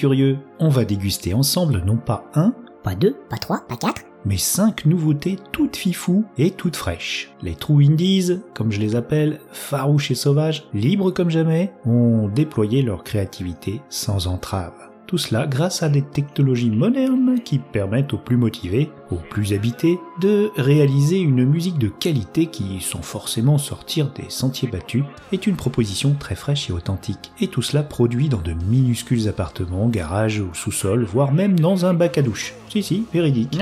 Curieux, on va déguster ensemble non pas un, Pas deux, pas trois, pas quatre. mais cinq nouveautés toutes fifous et toutes fraîches. Les True Indies, comme je les appelle, farouches et sauvages, libres comme jamais, ont déployé leur créativité sans entrave. Tout cela grâce à des technologies modernes qui permettent aux plus motivés, aux plus habités, de réaliser une musique de qualité qui, sans forcément sortir des sentiers battus, est une proposition très fraîche et authentique. Et tout cela produit dans de minuscules appartements, garages ou sous-sols, voire même dans un bac à douche. Si si, véridique.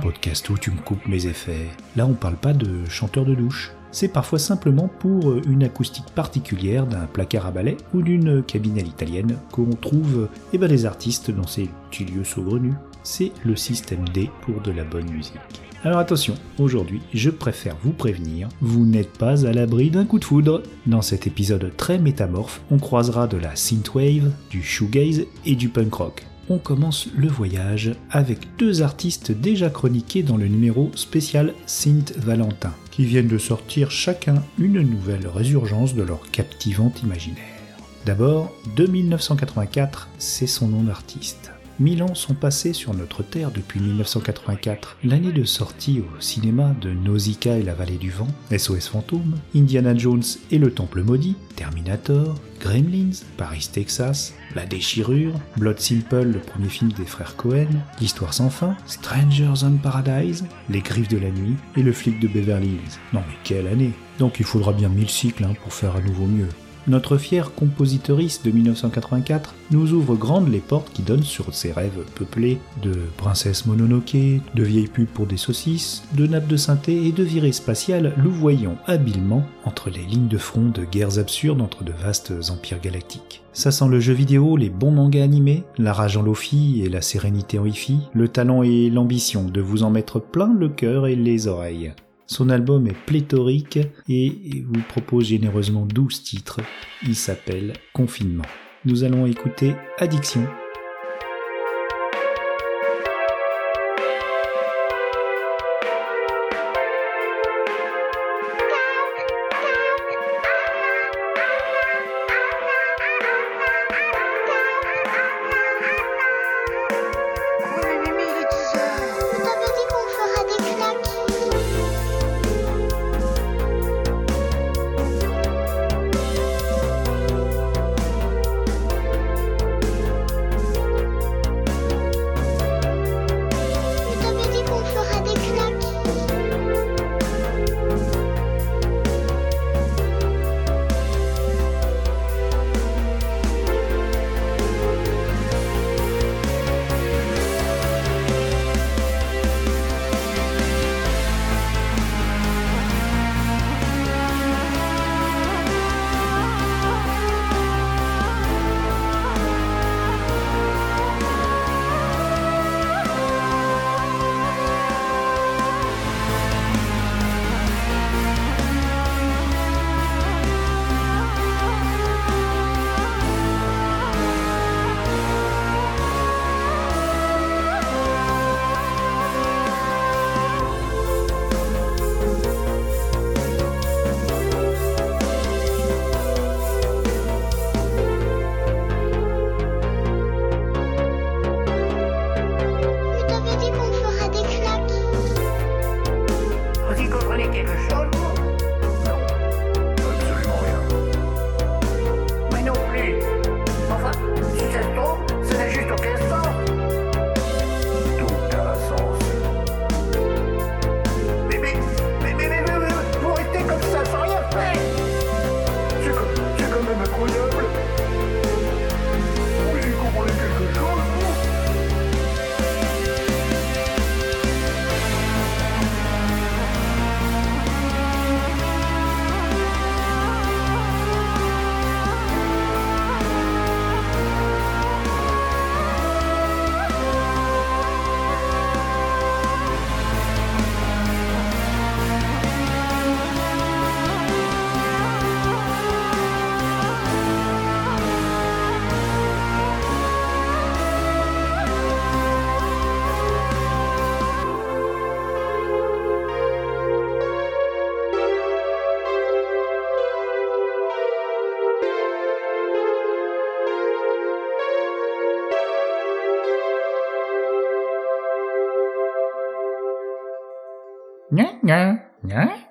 Podcast où tu me coupes mes effets. Là, on parle pas de chanteur de douche. C'est parfois simplement pour euh, une acoustique particulière d'un placard à balai ou d'une cabine à l'italienne qu'on trouve eh ben, des artistes dans ces petits lieux saugrenus. C'est le système D pour de la bonne musique. Alors attention, aujourd'hui, je préfère vous prévenir, vous n'êtes pas à l'abri d'un coup de foudre. Dans cet épisode très métamorphe, on croisera de la synthwave, du shoegaze et du punk rock on commence le voyage avec deux artistes déjà chroniqués dans le numéro spécial Saint Valentin, qui viennent de sortir chacun une nouvelle résurgence de leur captivante imaginaire. D'abord, de 1984, c'est son nom d'artiste. Mille ans sont passés sur notre Terre depuis 1984, l'année de sortie au cinéma de Nausicaa et la vallée du vent, SOS Fantôme, Indiana Jones et le Temple maudit, Terminator, Gremlins, Paris, Texas, La Déchirure, Blood Simple, le premier film des frères Cohen, L'Histoire sans fin, Strangers on Paradise, Les Griffes de la nuit et Le flic de Beverly Hills. Non mais quelle année Donc il faudra bien mille cycles hein, pour faire à nouveau mieux. Notre fière compositrice de 1984 nous ouvre grandes les portes qui donnent sur ses rêves peuplés de princesses mononoke, de vieilles pubs pour des saucisses, de nappes de synthé et de virées spatiales louvoyant habilement entre les lignes de front de guerres absurdes entre de vastes empires galactiques. Ça sent le jeu vidéo, les bons mangas animés, la rage en lofi et la sérénité en hi-fi, le talent et l'ambition de vous en mettre plein le cœur et les oreilles. Son album est pléthorique et vous propose généreusement 12 titres. Il s'appelle Confinement. Nous allons écouter Addiction.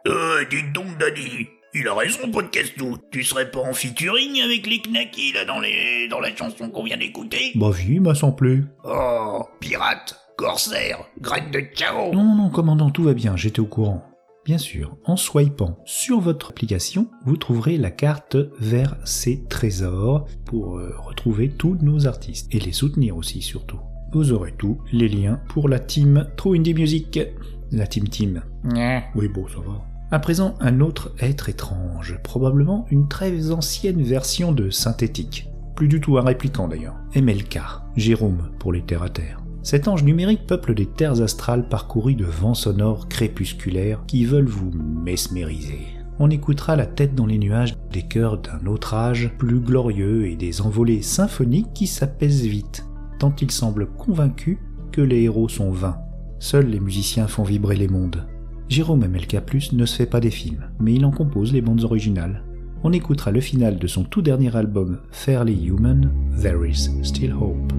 Euh, dites donc, Daddy. Il a raison, Podcastou. Tu serais pas en featuring avec les knackis, là, dans les, dans la chanson qu'on vient d'écouter? Bah oui, m'a semblé. Oh, pirate, corsaire, graine de Chao. Non, non, non, commandant, tout va bien, j'étais au courant. Bien sûr, en swipant sur votre application, vous trouverez la carte vers ces trésors pour euh, retrouver tous nos artistes et les soutenir aussi surtout. Vous aurez tous les liens pour la team True Indie Music. La team team. Oui, bon, ça va. À présent, un autre être étrange, probablement une très ancienne version de synthétique. Plus du tout un répliquant d'ailleurs. MLK, Jérôme pour les terres à terre. Cet ange numérique peuple des terres astrales parcourues de vents sonores crépusculaires qui veulent vous mesmériser. On écoutera la tête dans les nuages des chœurs d'un autre âge plus glorieux et des envolées symphoniques qui s'apaisent vite, tant ils semblent convaincus que les héros sont vains. Seuls les musiciens font vibrer les mondes. Jérôme MLK ne se fait pas des films, mais il en compose les bandes originales. On écoutera le final de son tout dernier album Fairly Human, There Is Still Hope.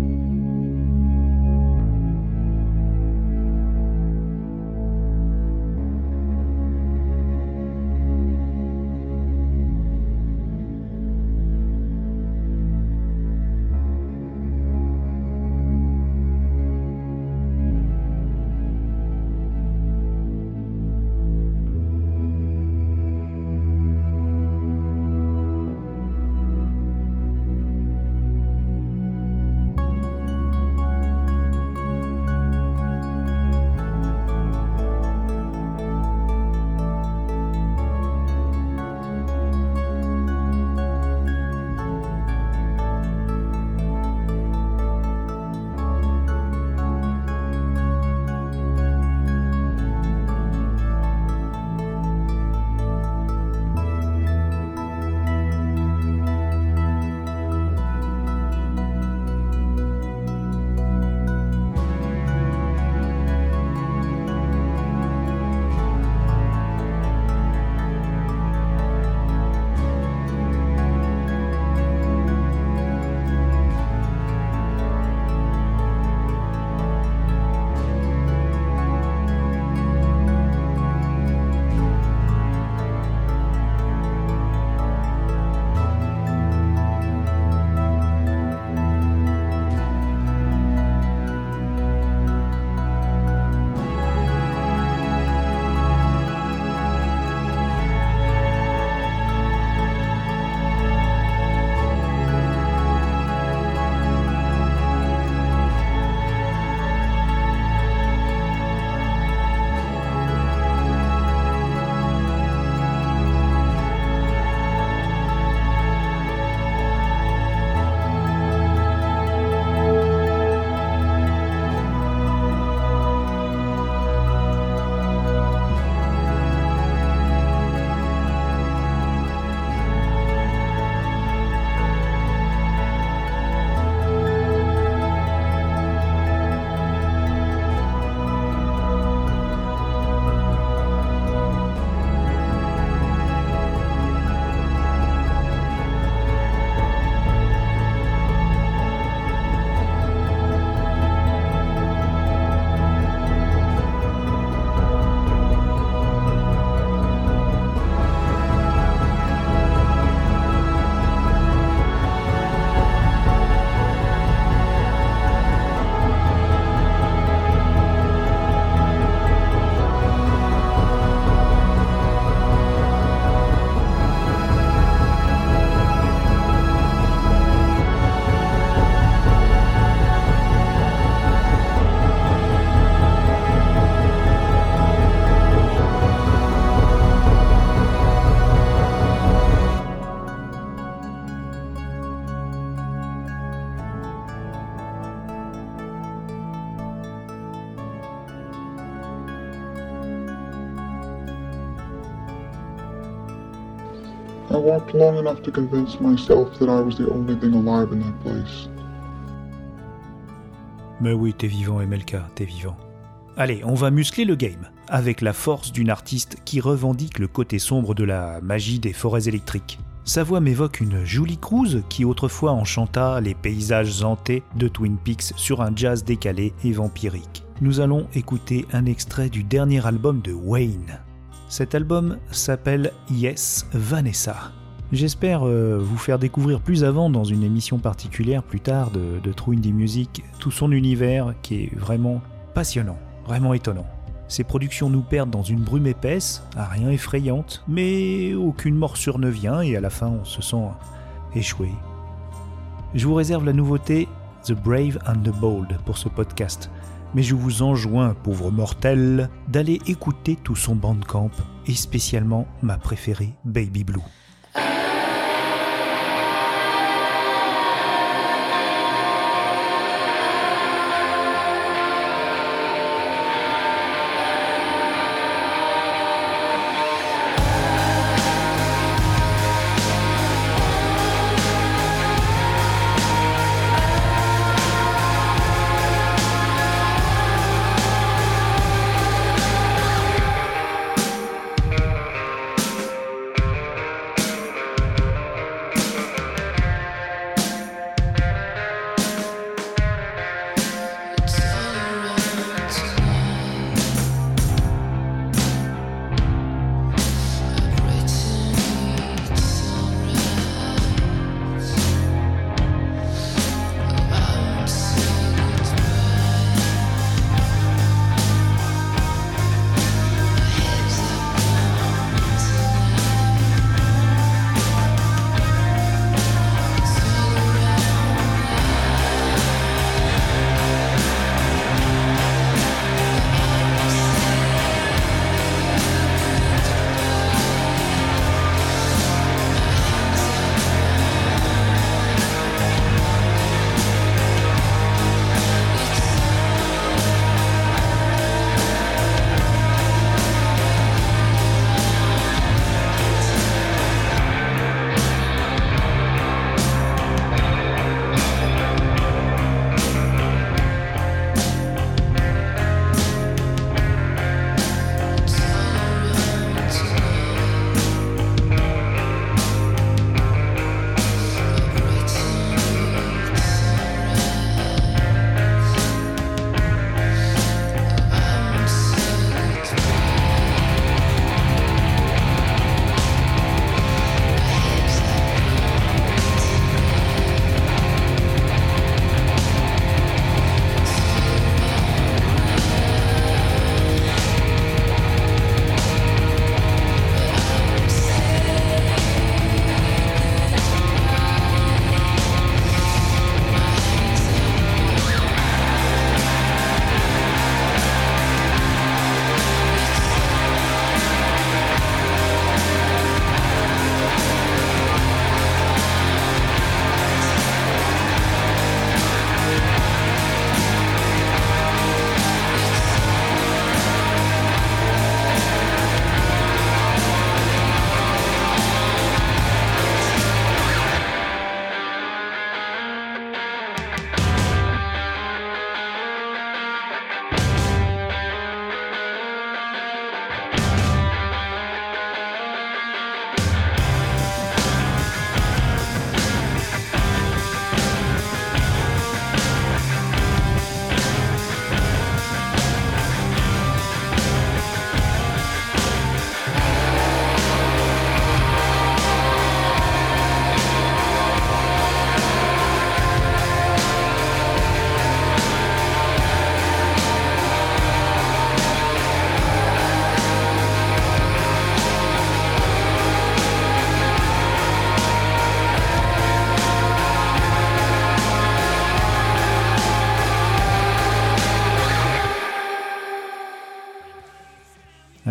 Long enough to convince myself that I was the only thing alive in that place? Mais oui, t'es vivant, MLK, t'es vivant. Allez, on va muscler le game, avec la force d'une artiste qui revendique le côté sombre de la magie des forêts électriques. Sa voix m'évoque une Julie Cruz qui autrefois enchanta les paysages hantés de Twin Peaks sur un jazz décalé et vampirique. nous allons écouter un extrait du dernier album de Wayne. Cet album s'appelle Yes Vanessa. J'espère euh, vous faire découvrir plus avant dans une émission particulière plus tard de, de True Indie Music tout son univers qui est vraiment passionnant, vraiment étonnant. Ses productions nous perdent dans une brume épaisse, à rien effrayante, mais aucune morsure ne vient et à la fin on se sent échoué. Je vous réserve la nouveauté The Brave and the Bold pour ce podcast, mais je vous enjoins, pauvre mortel, d'aller écouter tout son bandcamp et spécialement ma préférée Baby Blue.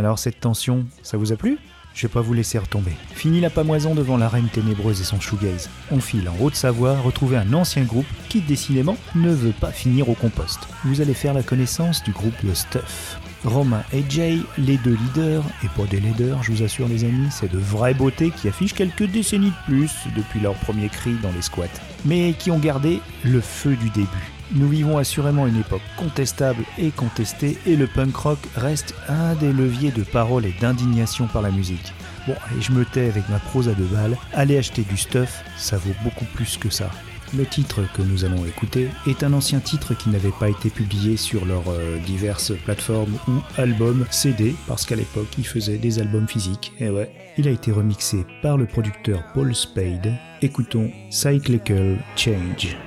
Alors cette tension, ça vous a plu? Je vais pas vous laisser retomber. Fini la pamoison devant la reine ténébreuse et son shoegaze. On file en Haute-Savoie retrouver un ancien groupe qui décidément ne veut pas finir au compost. Vous allez faire la connaissance du groupe The Stuff. Romain et Jay, les deux leaders, et pas des leaders, je vous assure les amis, c'est de vraies beautés qui affichent quelques décennies de plus depuis leur premier cri dans les squats, mais qui ont gardé le feu du début. Nous vivons assurément une époque contestable et contestée, et le punk rock reste un des leviers de parole et d'indignation par la musique. Bon, allez, je me tais avec ma prose à deux balles. Allez acheter du stuff, ça vaut beaucoup plus que ça. Le titre que nous allons écouter est un ancien titre qui n'avait pas été publié sur leurs euh, diverses plateformes ou albums CD, parce qu'à l'époque ils faisaient des albums physiques. Et ouais, il a été remixé par le producteur Paul Spade. Écoutons Cyclical Change.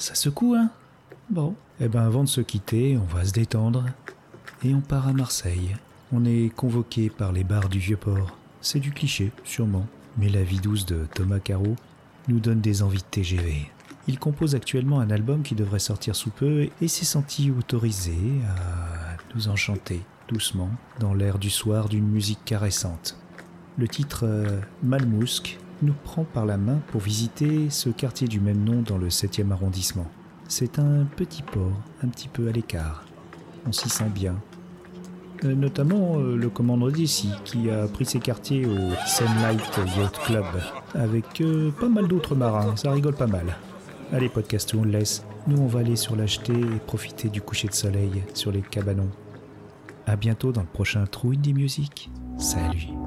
Ça secoue, hein Bon. Eh ben, avant de se quitter, on va se détendre. Et on part à Marseille. On est convoqué par les bars du Vieux-Port. C'est du cliché, sûrement. Mais la vie douce de Thomas Caro nous donne des envies de TGV. Il compose actuellement un album qui devrait sortir sous peu et s'est senti autorisé à nous enchanter doucement dans l'air du soir d'une musique caressante. Le titre euh, Malmousque nous prend par la main pour visiter ce quartier du même nom dans le 7e arrondissement. C'est un petit port, un petit peu à l'écart. On s'y sent bien. Euh, notamment euh, le commandant d'ici, qui a pris ses quartiers au Sunlight Yacht Club, avec euh, pas mal d'autres marins, ça rigole pas mal. Allez, podcast, on laisse. Nous, on va aller sur l'acheter et profiter du coucher de soleil sur les cabanons. À bientôt dans le prochain Trou Indie Music. Salut